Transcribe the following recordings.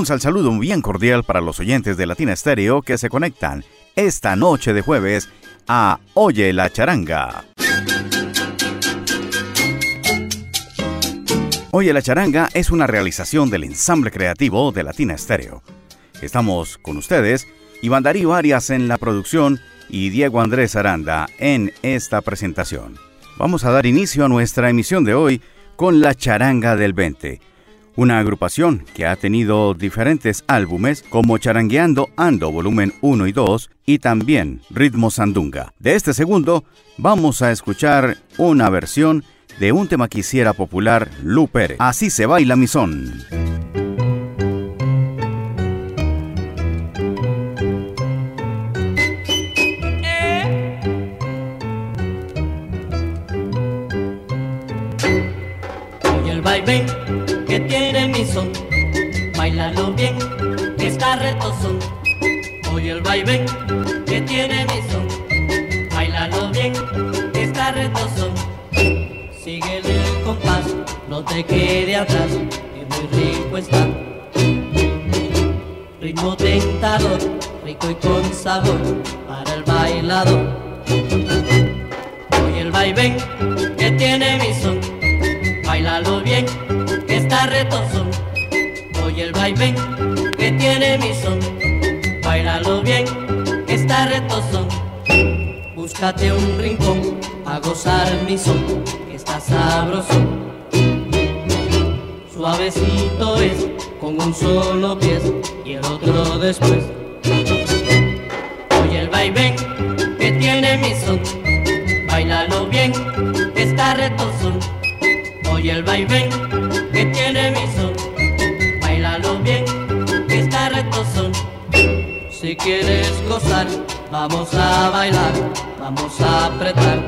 Un sal saludo bien cordial para los oyentes de Latina Estéreo que se conectan esta noche de jueves a Oye la Charanga. Oye la Charanga es una realización del ensamble creativo de Latina Estéreo. Estamos con ustedes, Iván Darío Arias en la producción y Diego Andrés Aranda en esta presentación. Vamos a dar inicio a nuestra emisión de hoy con la Charanga del 20 una agrupación que ha tenido diferentes álbumes como Charangueando Ando volumen 1 y 2 y también Ritmo Sandunga. De este segundo vamos a escuchar una versión de un tema que hiciera popular Lu. Así se baila mi son. Bailalo bien, que está retozón. Oye el vaivén que tiene mi son, bailalo bien, que está retozón. Síguele el compás, no te quede atrás, que muy rico está. Ritmo tentador, rico y con sabor, para el bailador. Oye el vaivén que tiene mi son, bailalo bien, que está retozón y el vaivén que tiene mi son. Bailalo bien, está retozón. Búscate un rincón a gozar mi son, que está sabroso. Suavecito es, con un solo pie y el otro después. Oye el vaivén que tiene mi son. Bailalo bien, está retozón. Oye el vaivén que tiene mi son bien, que está retozón. Si quieres gozar, vamos a bailar, vamos a apretar.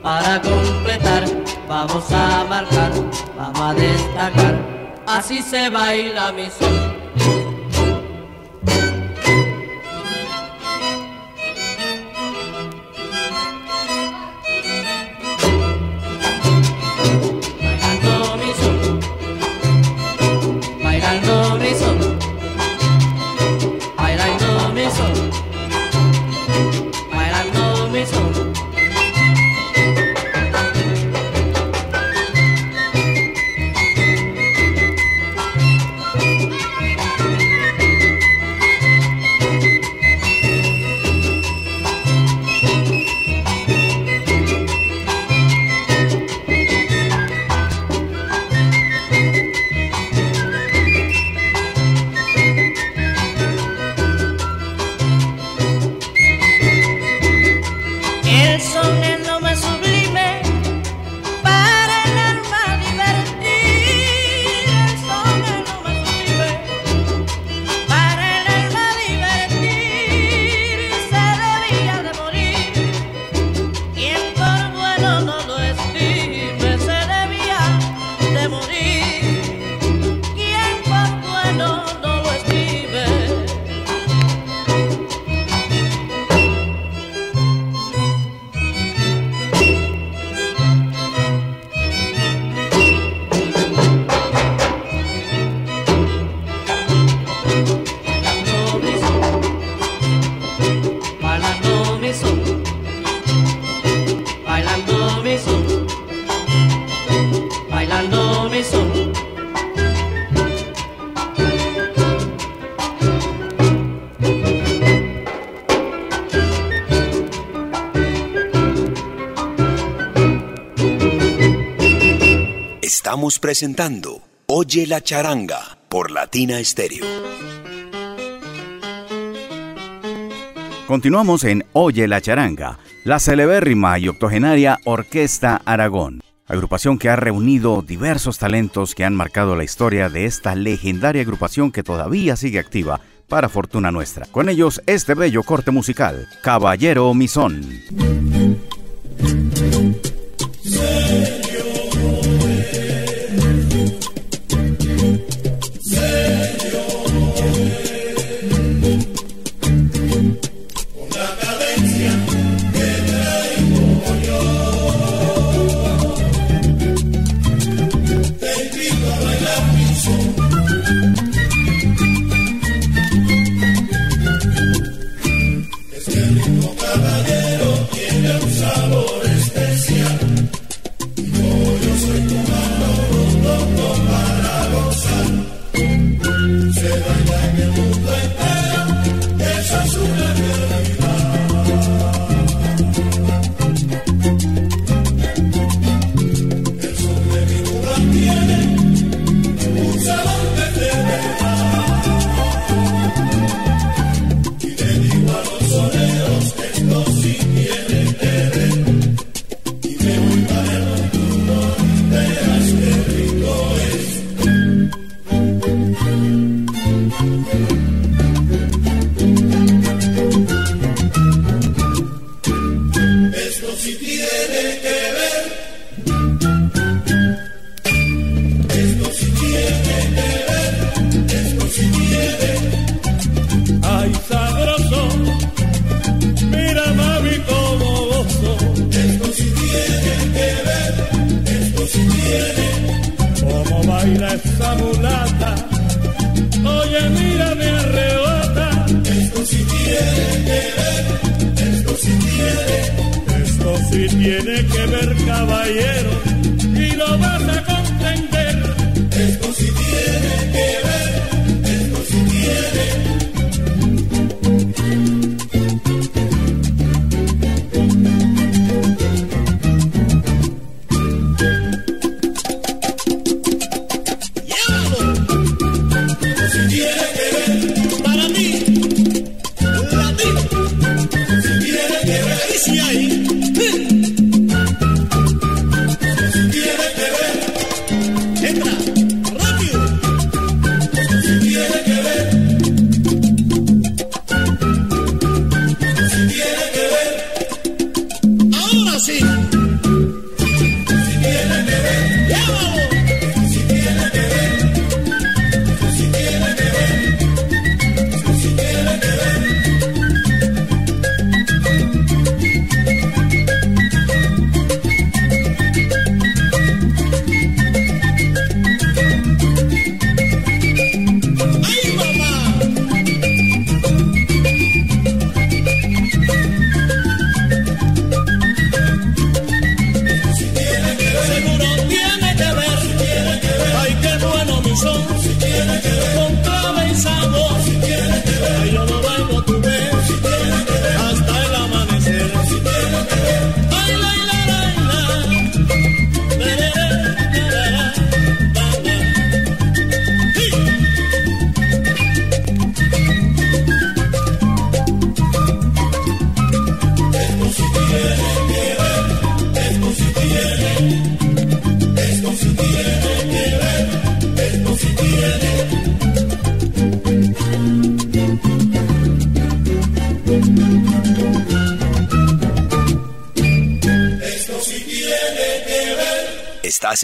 Para completar, vamos a marcar, vamos a destacar. Así se baila mi son. Estamos presentando Oye la charanga por Latina Stereo. Continuamos en Oye la charanga, la celebérrima y octogenaria Orquesta Aragón. agrupación que ha reunido diversos talentos que han marcado la historia de esta legendaria agrupación que todavía sigue activa para fortuna nuestra. Con ellos este bello corte musical, Caballero Misón.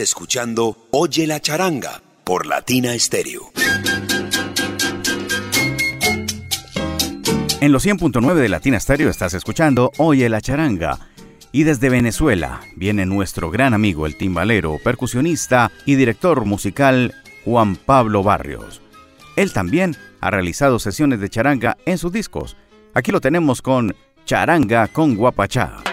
Escuchando Oye la charanga por Latina Stereo. En los 100.9 de Latina Stereo estás escuchando Oye la charanga. Y desde Venezuela viene nuestro gran amigo, el timbalero, percusionista y director musical Juan Pablo Barrios. Él también ha realizado sesiones de charanga en sus discos. Aquí lo tenemos con Charanga con Guapachá.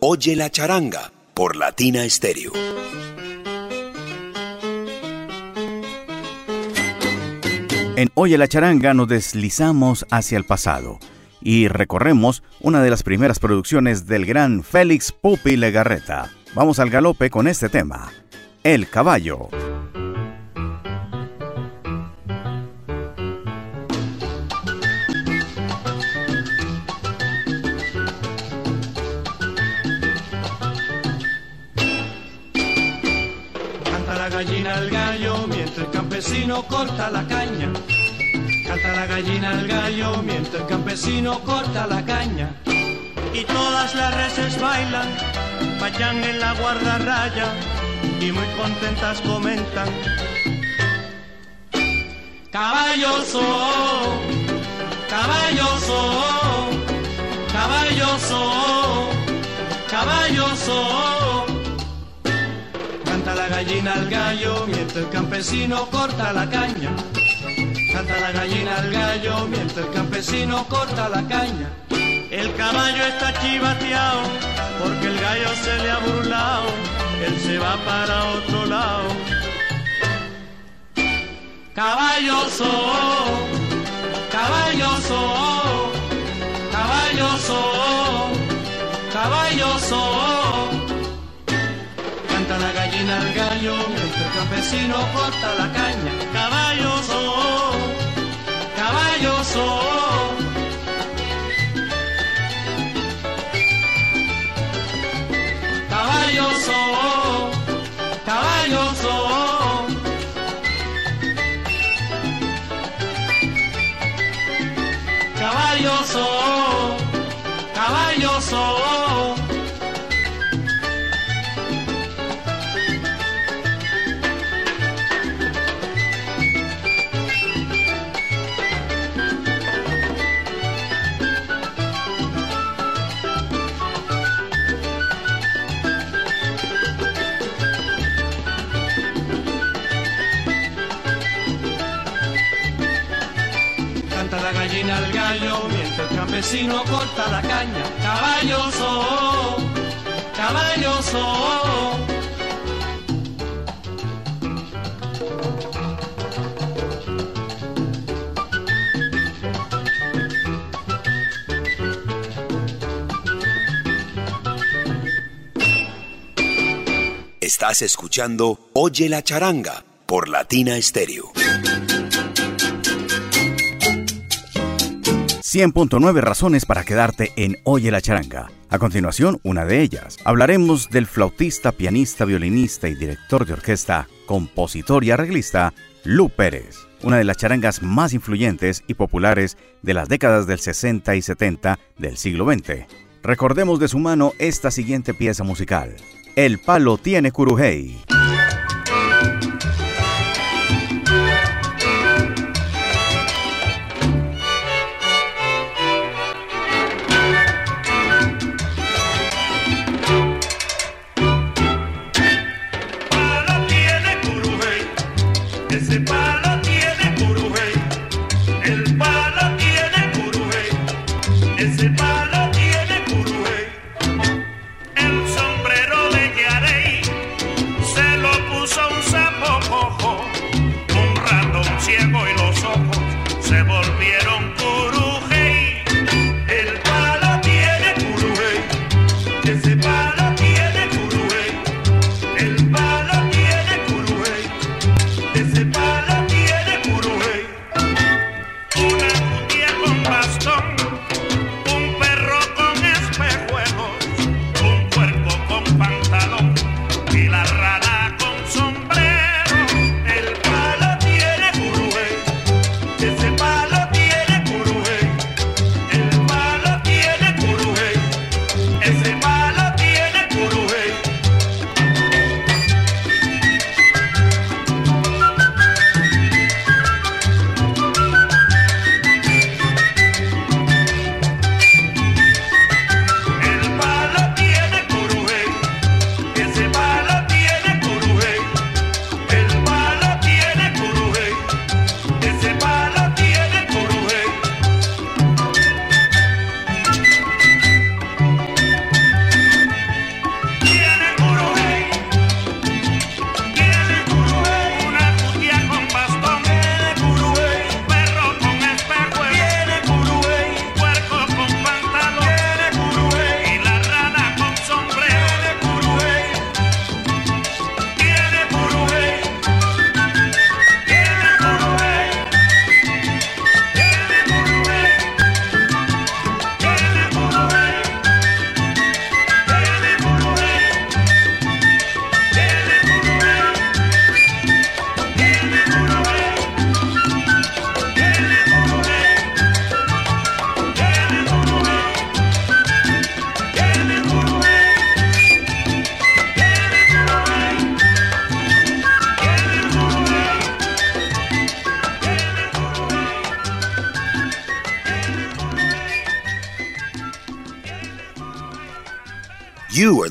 Oye la charanga por Latina Estéreo. En Oye la charanga nos deslizamos hacia el pasado y recorremos una de las primeras producciones del gran Félix Pupi Legarreta. Vamos al galope con este tema, El caballo. Gallina al gallo mientras el campesino corta la caña. Canta la gallina al gallo mientras el campesino corta la caña. Y todas las reses bailan, vayan en la guardarraya y muy contentas comentan. Caballoso, caballoso, caballoso, caballoso. La gallina al gallo mientras el campesino corta la caña. Canta la gallina al gallo mientras el campesino corta la caña. El caballo está chivateado porque el gallo se le ha burlado. Él se va para otro lado. Caballoso, caballoso, caballoso, caballoso. La gallina al gallo mientras el campesino corta la caña. Caballoso, caballoso. Caballoso, campesino corta la caña. Caballoso, caballoso. Estás escuchando Oye la charanga por Latina Estéreo. 100.9 razones para quedarte en Oye la charanga. A continuación, una de ellas. Hablaremos del flautista, pianista, violinista y director de orquesta, compositor y arreglista, Lu Pérez, una de las charangas más influyentes y populares de las décadas del 60 y 70 del siglo XX. Recordemos de su mano esta siguiente pieza musical. El palo tiene curujey.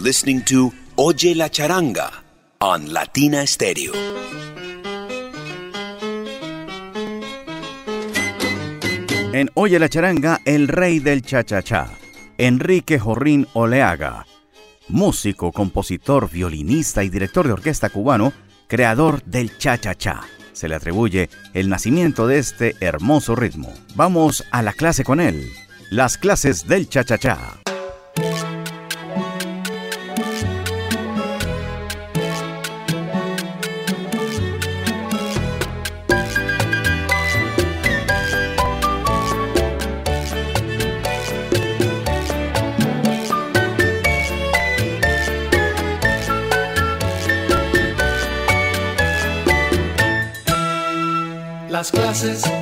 Listening to Oye la Charanga on Latina Stereo. En Oye la Charanga, el rey del cha-cha-cha, Enrique Jorrín Oleaga, músico, compositor, violinista y director de orquesta cubano, creador del cha-cha-cha. Se le atribuye el nacimiento de este hermoso ritmo. Vamos a la clase con él. Las clases del cha-cha-cha. Las clases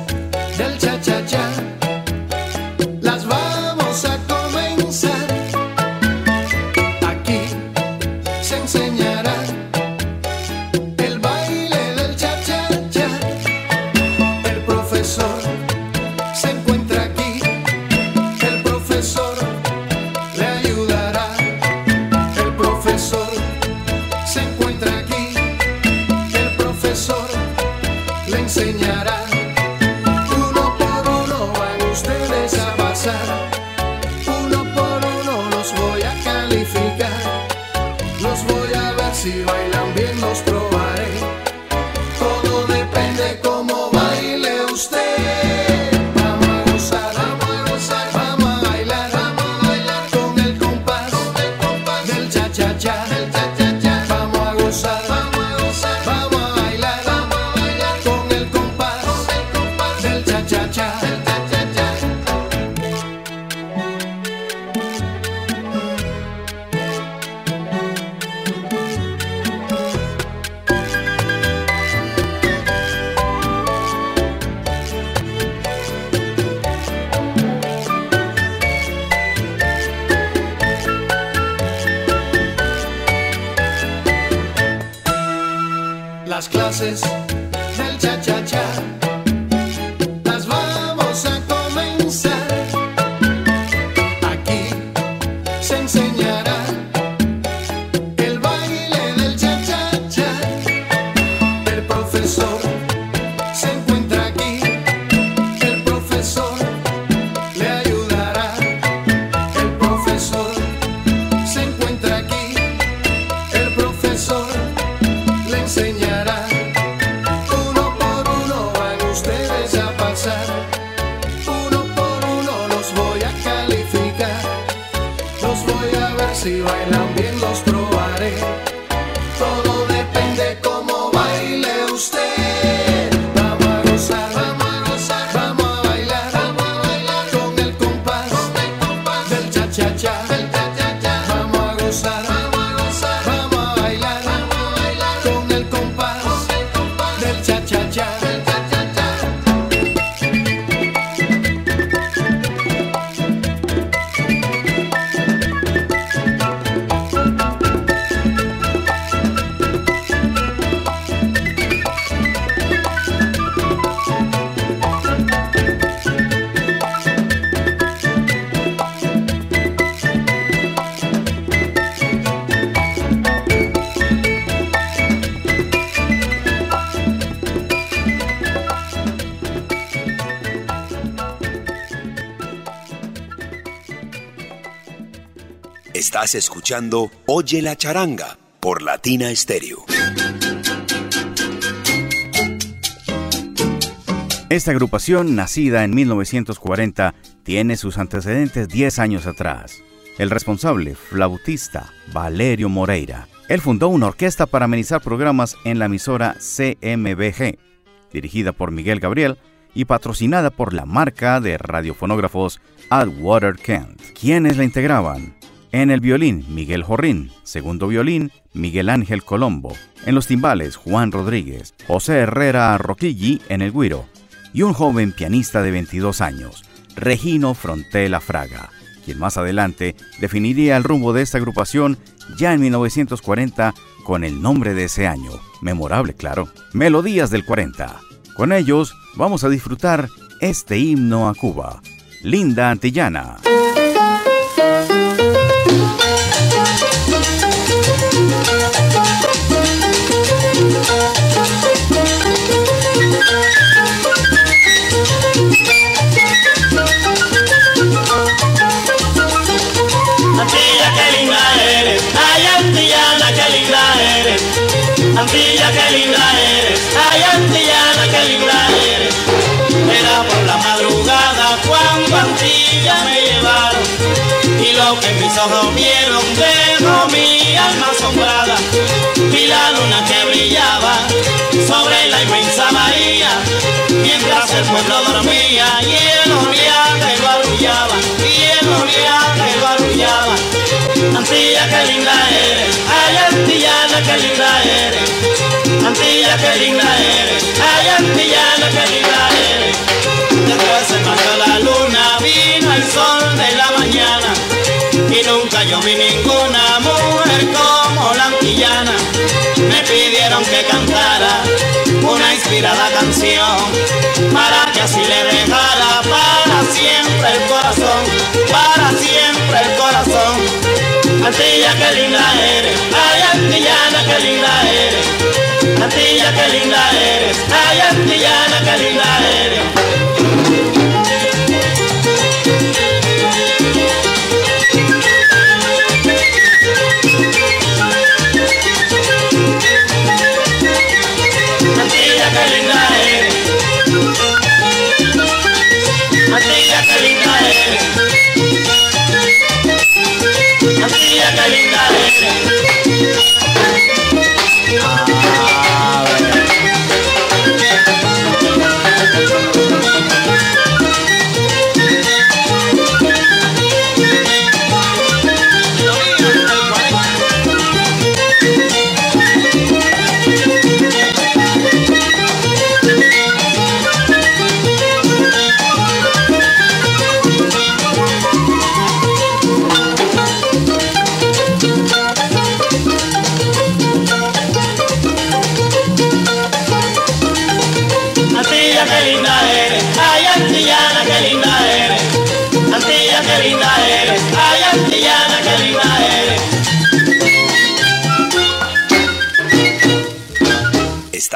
las Estás escuchando Oye la Charanga por Latina Stereo. Esta agrupación, nacida en 1940, tiene sus antecedentes 10 años atrás. El responsable, flautista, Valerio Moreira. Él fundó una orquesta para amenizar programas en la emisora CMBG, dirigida por Miguel Gabriel y patrocinada por la marca de radiofonógrafos Adwater Kent. ¿Quiénes la integraban? En el violín, Miguel Jorrín. Segundo violín, Miguel Ángel Colombo. En los timbales, Juan Rodríguez. José Herrera Roquilli en el guiro. Y un joven pianista de 22 años, Regino Frontela Fraga, quien más adelante definiría el rumbo de esta agrupación ya en 1940 con el nombre de ese año, memorable claro, Melodías del 40. Con ellos vamos a disfrutar este himno a Cuba, Linda Antillana. Antilla, qué linda eres, ay Antillana, qué linda eres. Era por la madrugada cuando Antilla me llevaron y lo que mis ojos vieron dejó mi alma asombrada. Vi la luna que brillaba sobre la inmensa bahía mientras el pueblo dormía y Antillana, qué linda eres. Antilla, qué linda eres, ay Antillana, qué linda eres. Después se marchó la luna, vino el sol de la mañana y nunca yo vi ninguna mujer como la antillana. Me pidieron que cantara una inspirada canción para que así le dejara para siempre el corazón, para siempre el corazón. Antilla, qué linda eres, ay Antillana, qué linda eres. Antilla, qué linda eres, ay Antillana, qué linda eres. Antilla, qué linda eres.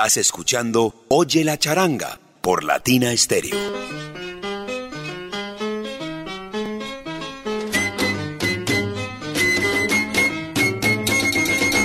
Estás escuchando Oye la charanga por Latina Stereo.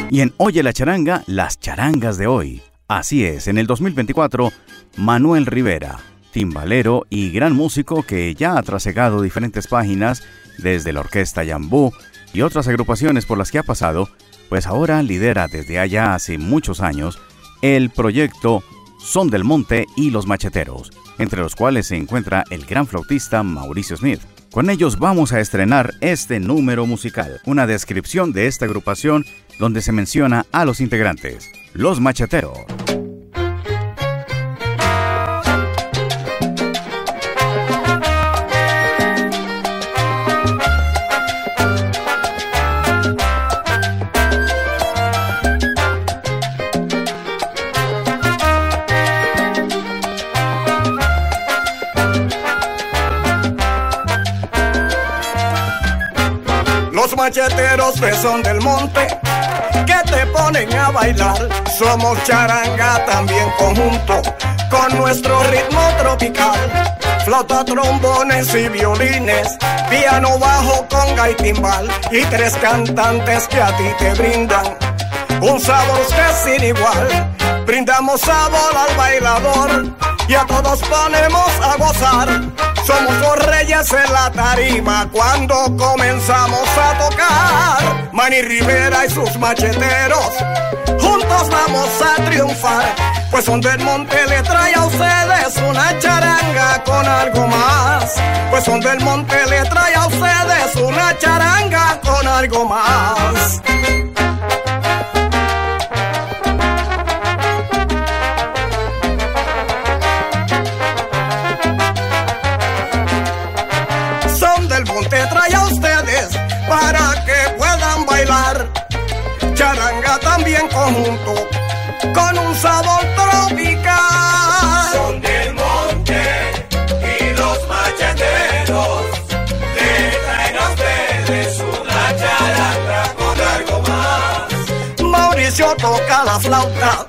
Y en Oye la charanga, las charangas de hoy. Así es, en el 2024, Manuel Rivera, timbalero y gran músico que ya ha trasegado diferentes páginas desde la orquesta Yambú y otras agrupaciones por las que ha pasado, pues ahora lidera desde allá hace muchos años el proyecto Son del Monte y Los Macheteros, entre los cuales se encuentra el gran flautista Mauricio Smith. Con ellos vamos a estrenar este número musical, una descripción de esta agrupación donde se menciona a los integrantes, Los Macheteros. Macheteros de son del monte que te ponen a bailar. Somos charanga también conjunto con nuestro ritmo tropical. Flota, trombones y violines, piano bajo, conga y timbal. Y tres cantantes que a ti te brindan un sabor que sin igual. Brindamos sabor al bailador y a todos ponemos a gozar. Somos los reyes en la tarima cuando comenzamos a tocar. Manny Rivera y sus macheteros, juntos vamos a triunfar. Pues son del monte le trae a ustedes una charanga con algo más. Pues son del monte le trae a ustedes una charanga con algo más. Conjunto con un sabor tropical. Son del monte y los macheteros le traen a ustedes una charanga con algo más. Mauricio toca la flauta,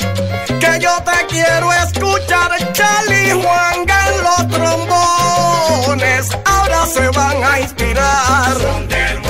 que yo te quiero escuchar. Charlie Juanga en los trombones, ahora se van a inspirar. Son del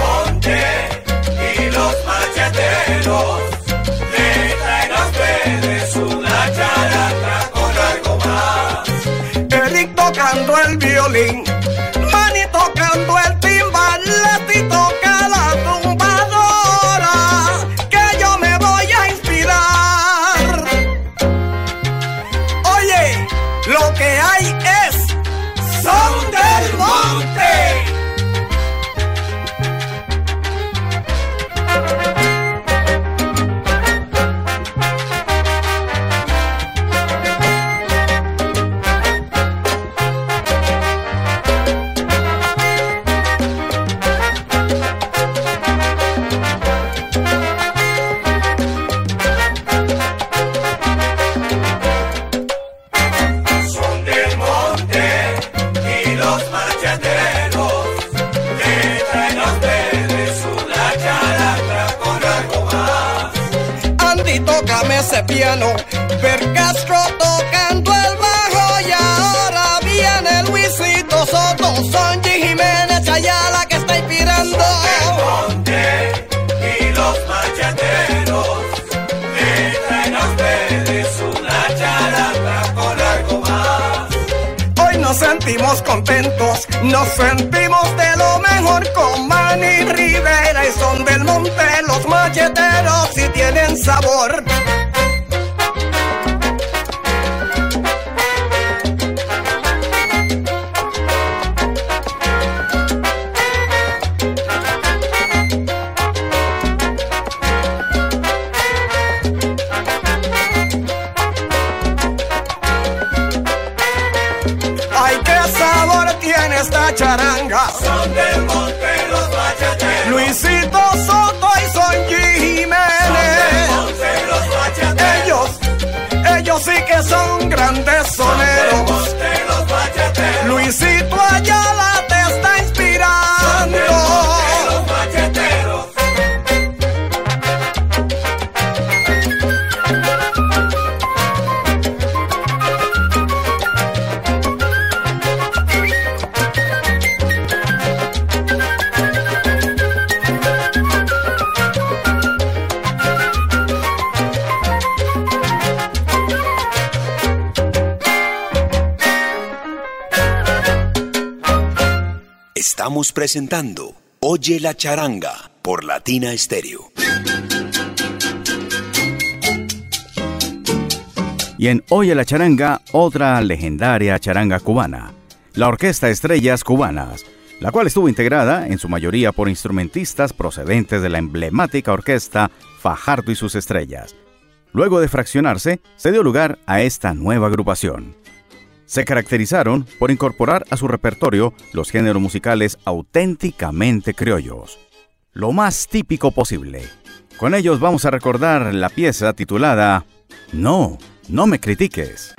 presentando Oye la charanga por Latina Estéreo. Y en Oye la charanga, otra legendaria charanga cubana, la Orquesta Estrellas Cubanas, la cual estuvo integrada en su mayoría por instrumentistas procedentes de la emblemática orquesta Fajardo y sus Estrellas. Luego de fraccionarse, se dio lugar a esta nueva agrupación. Se caracterizaron por incorporar a su repertorio los géneros musicales auténticamente criollos, lo más típico posible. Con ellos vamos a recordar la pieza titulada No, no me critiques.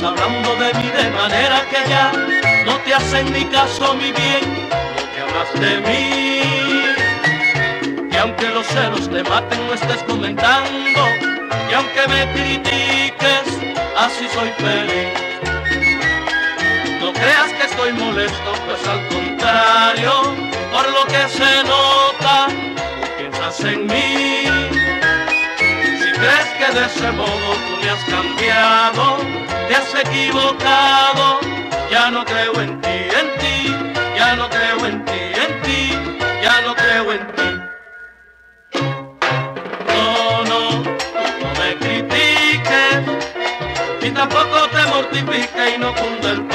Hablando de mí de manera que ya no te hacen ni caso bien, hablas de mí. Y aunque los celos te maten, no estés comentando. Y aunque me critiques, así soy feliz. No creas que estoy molesto, pues al contrario, por lo que se nota, piensas en mí. Si crees que de ese modo tú me has cambiado, te has equivocado, ya no creo en ti, en ti, ya no creo en ti, No, no, no me critiques, ni tampoco te mortifiques y no cunda el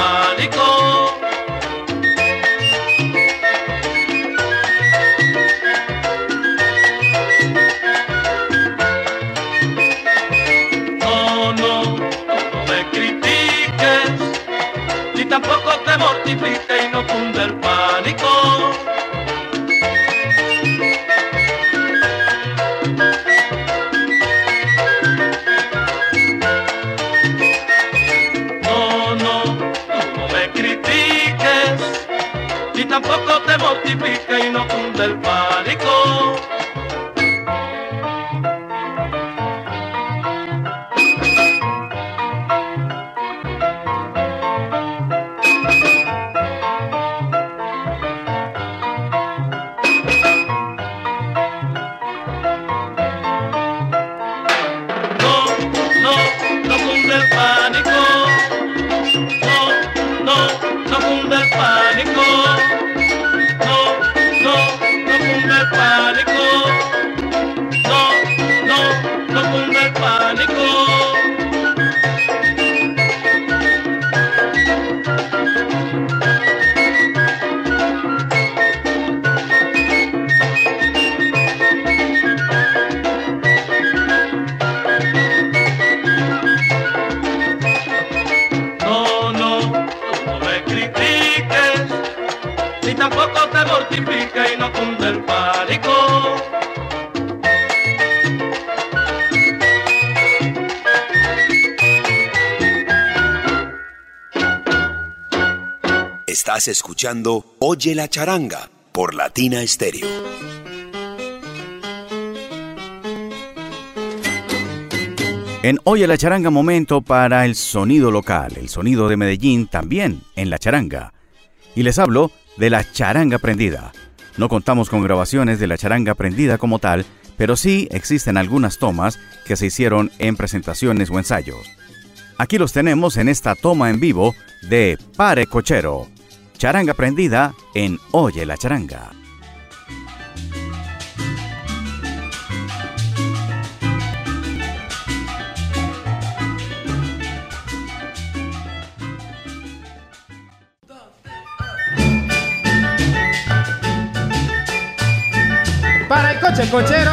tampoco te y no cunde el pánico. Estás escuchando Oye la charanga por Latina Stereo. En Oye la charanga momento para el sonido local, el sonido de Medellín también en la charanga. Y les hablo de la charanga prendida. No contamos con grabaciones de la charanga prendida como tal, pero sí existen algunas tomas que se hicieron en presentaciones o ensayos. Aquí los tenemos en esta toma en vivo de Pare Cochero, charanga prendida en Oye la charanga. Para el coche cochero.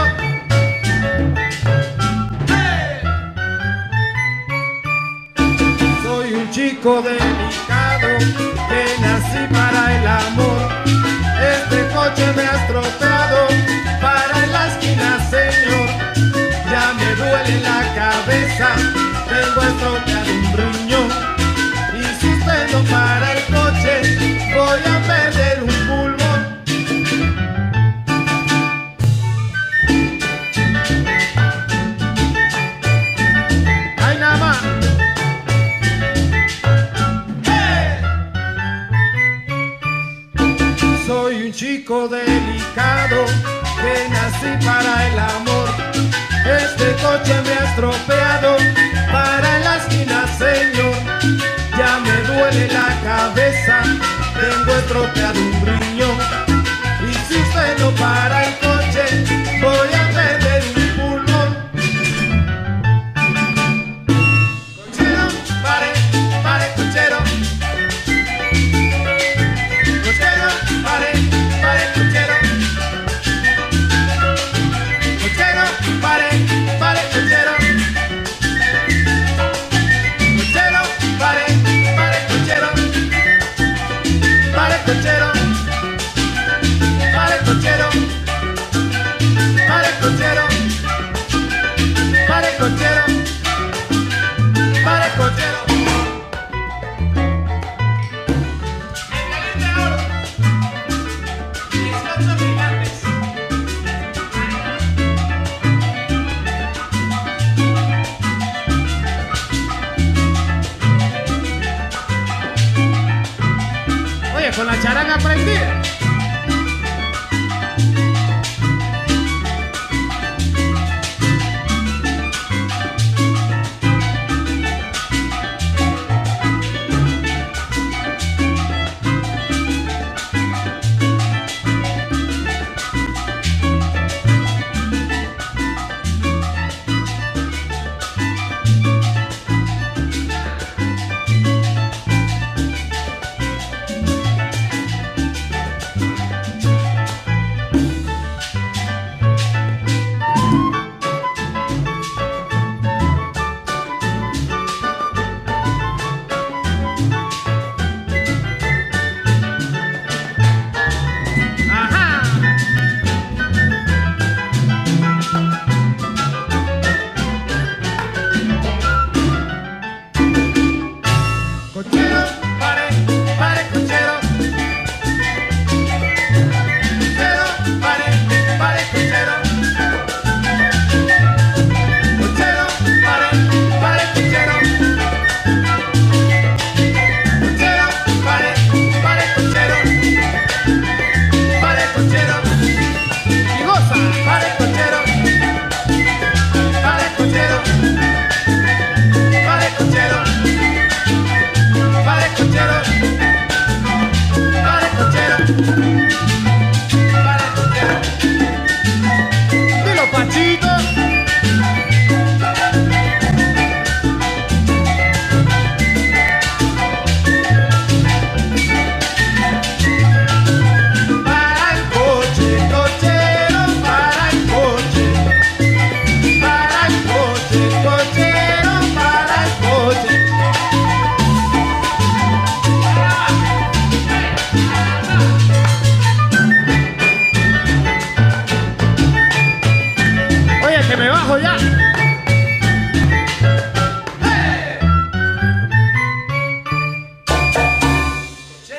Soy un chico delicado que nací para el amor. Este coche me ha estropeado para la esquina, señor. Ya me duele la cabeza, tengo estropeado un riñón. Y no para chico delicado que nací para el amor. Este coche me ha estropeado para la esquina, señor. Ya me duele la cabeza, tengo estropeado un riñón.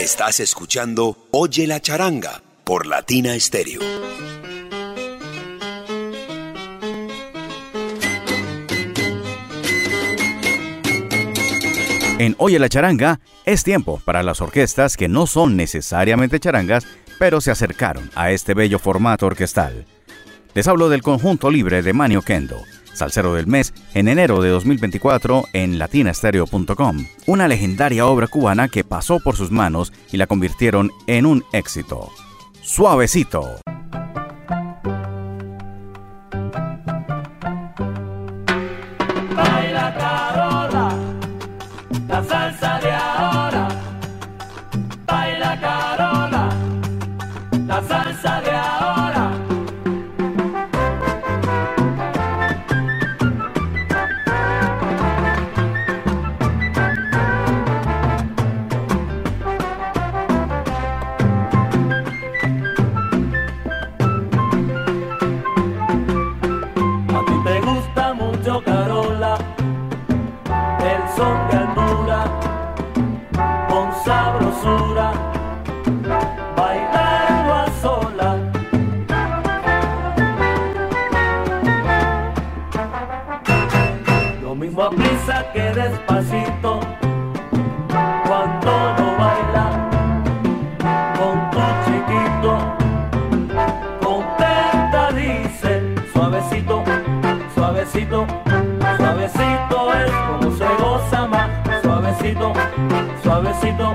Estás escuchando Oye la charanga por Latina Stereo. En Oye la charanga es tiempo para las orquestas que no son necesariamente charangas, pero se acercaron a este bello formato orquestal. Les hablo del conjunto libre de Manio Kendo, salsero del mes en enero de 2024 en latinastereo.com, una legendaria obra cubana que pasó por sus manos y la convirtieron en un éxito. Suavecito. Suavecito.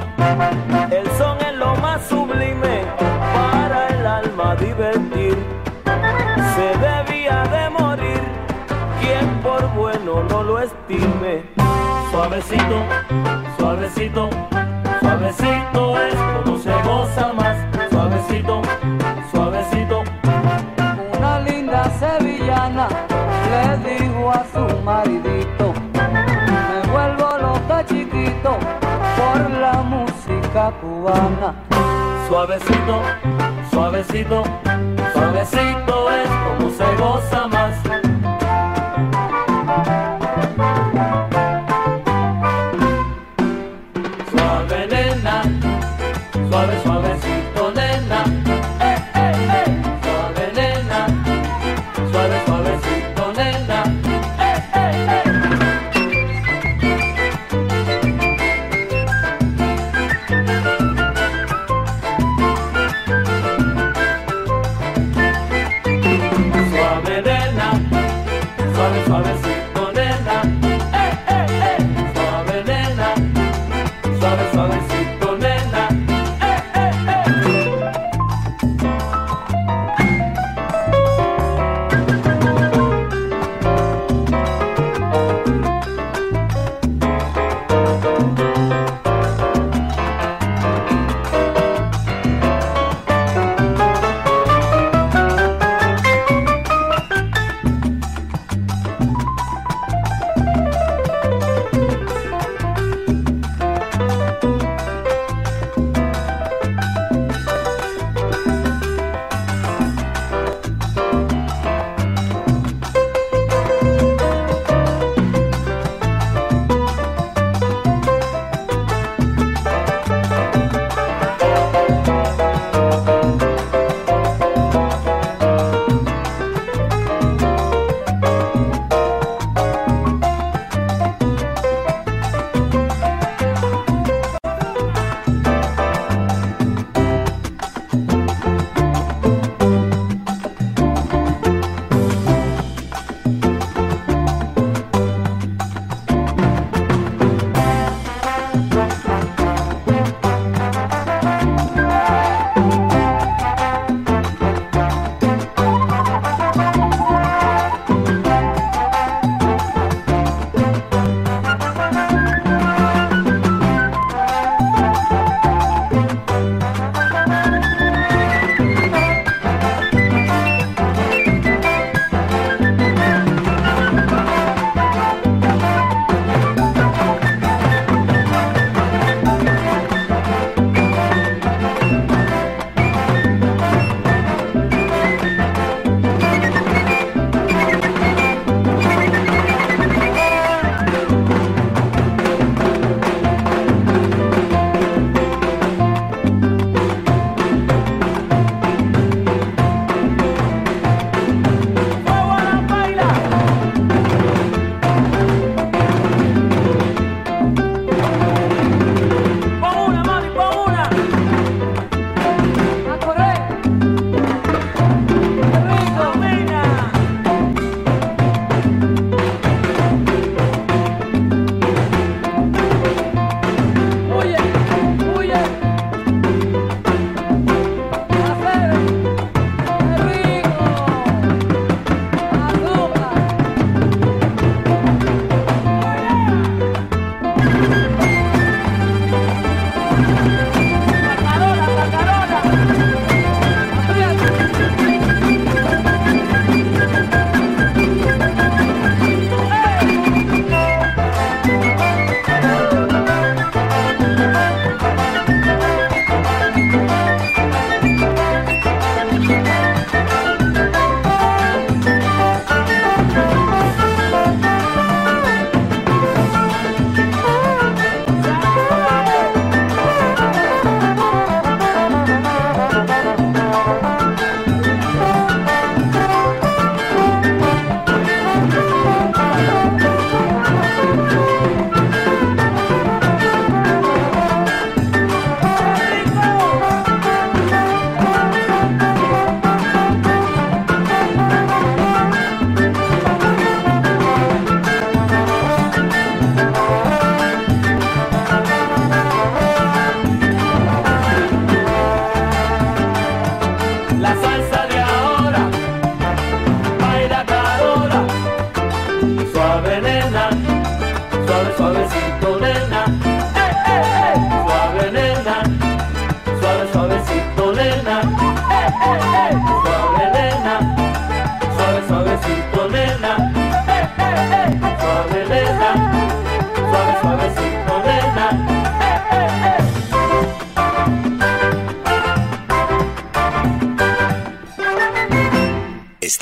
El son es lo más sublime para el alma divertir. Se debía de morir quien por bueno no lo estime. Suavecito, suavecito, suavecito es como se goza más, Suavecito, suavecito, suavecito es como se goza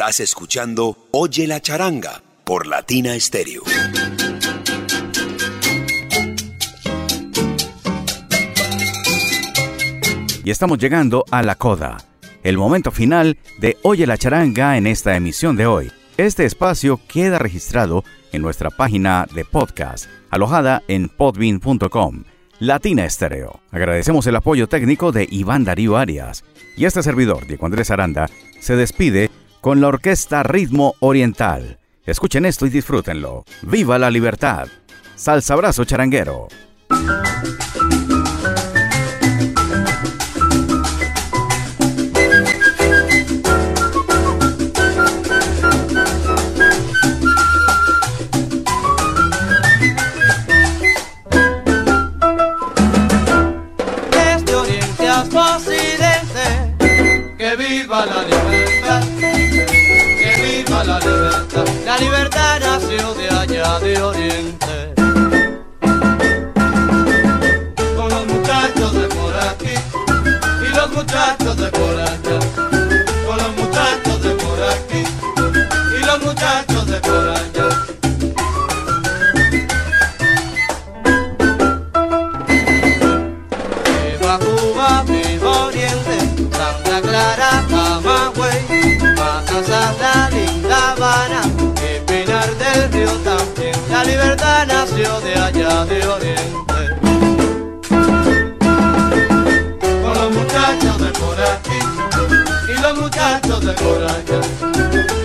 Estás escuchando Oye la charanga por Latina Stereo. Y estamos llegando a la coda, el momento final de Oye la charanga en esta emisión de hoy. Este espacio queda registrado en nuestra página de podcast, alojada en podbean.com, Latina Estéreo. Agradecemos el apoyo técnico de Iván Darío Arias. Y este servidor, Diego Andrés Aranda, se despide con la orquesta Ritmo Oriental. Escuchen esto y disfrútenlo. ¡Viva la libertad! Salsa abrazo charanguero. Desde oriente hasta occidente, que viva la libertad, la libertad nació de allá de oriente. Con los muchachos de por aquí y los muchachos de por allá, con los muchachos de por aquí y los muchachos de por allá. Viva Cuba, viva Oriente, Santa Clara, Camagüey, Matanzas, la linda Habana, La libertad nació de allá de Oriente. Con los muchachos de por aquí y los muchachos de por allá.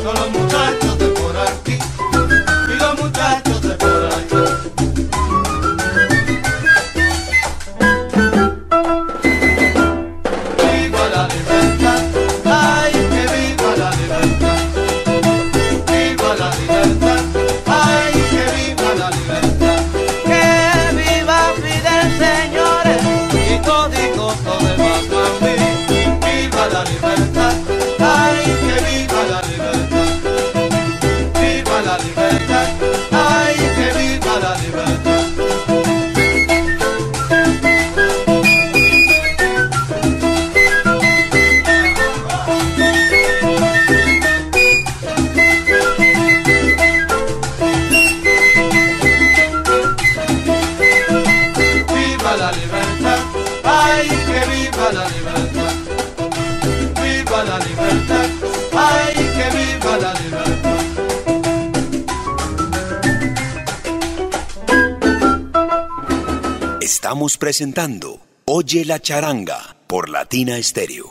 Con los presentando Oye la charanga por Latina Stereo.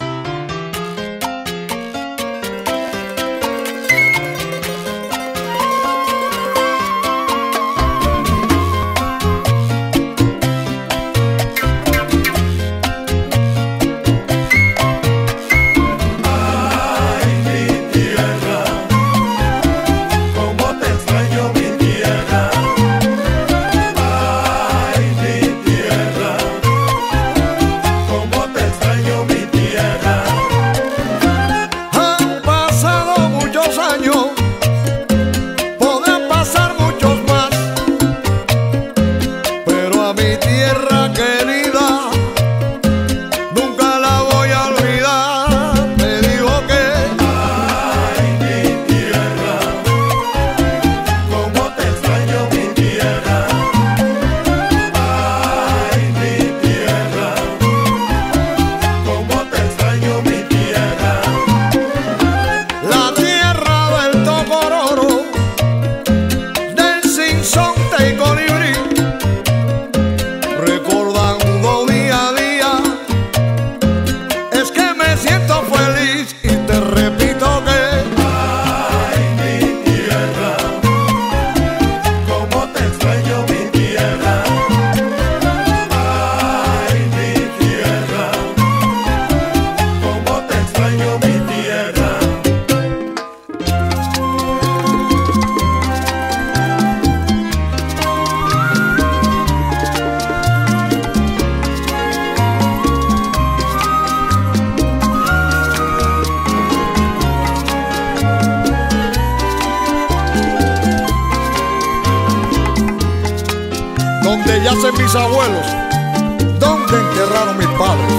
Padres,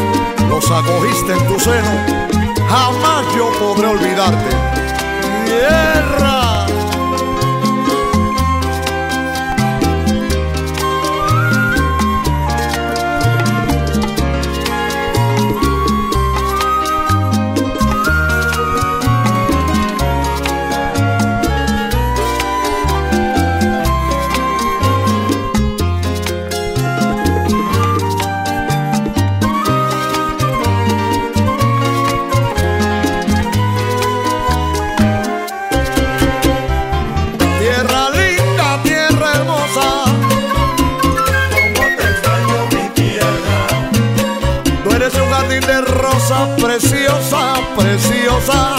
los acogiste en tu seno, jamás yo podré olvidarte. tierra. Preciosa, preciosa.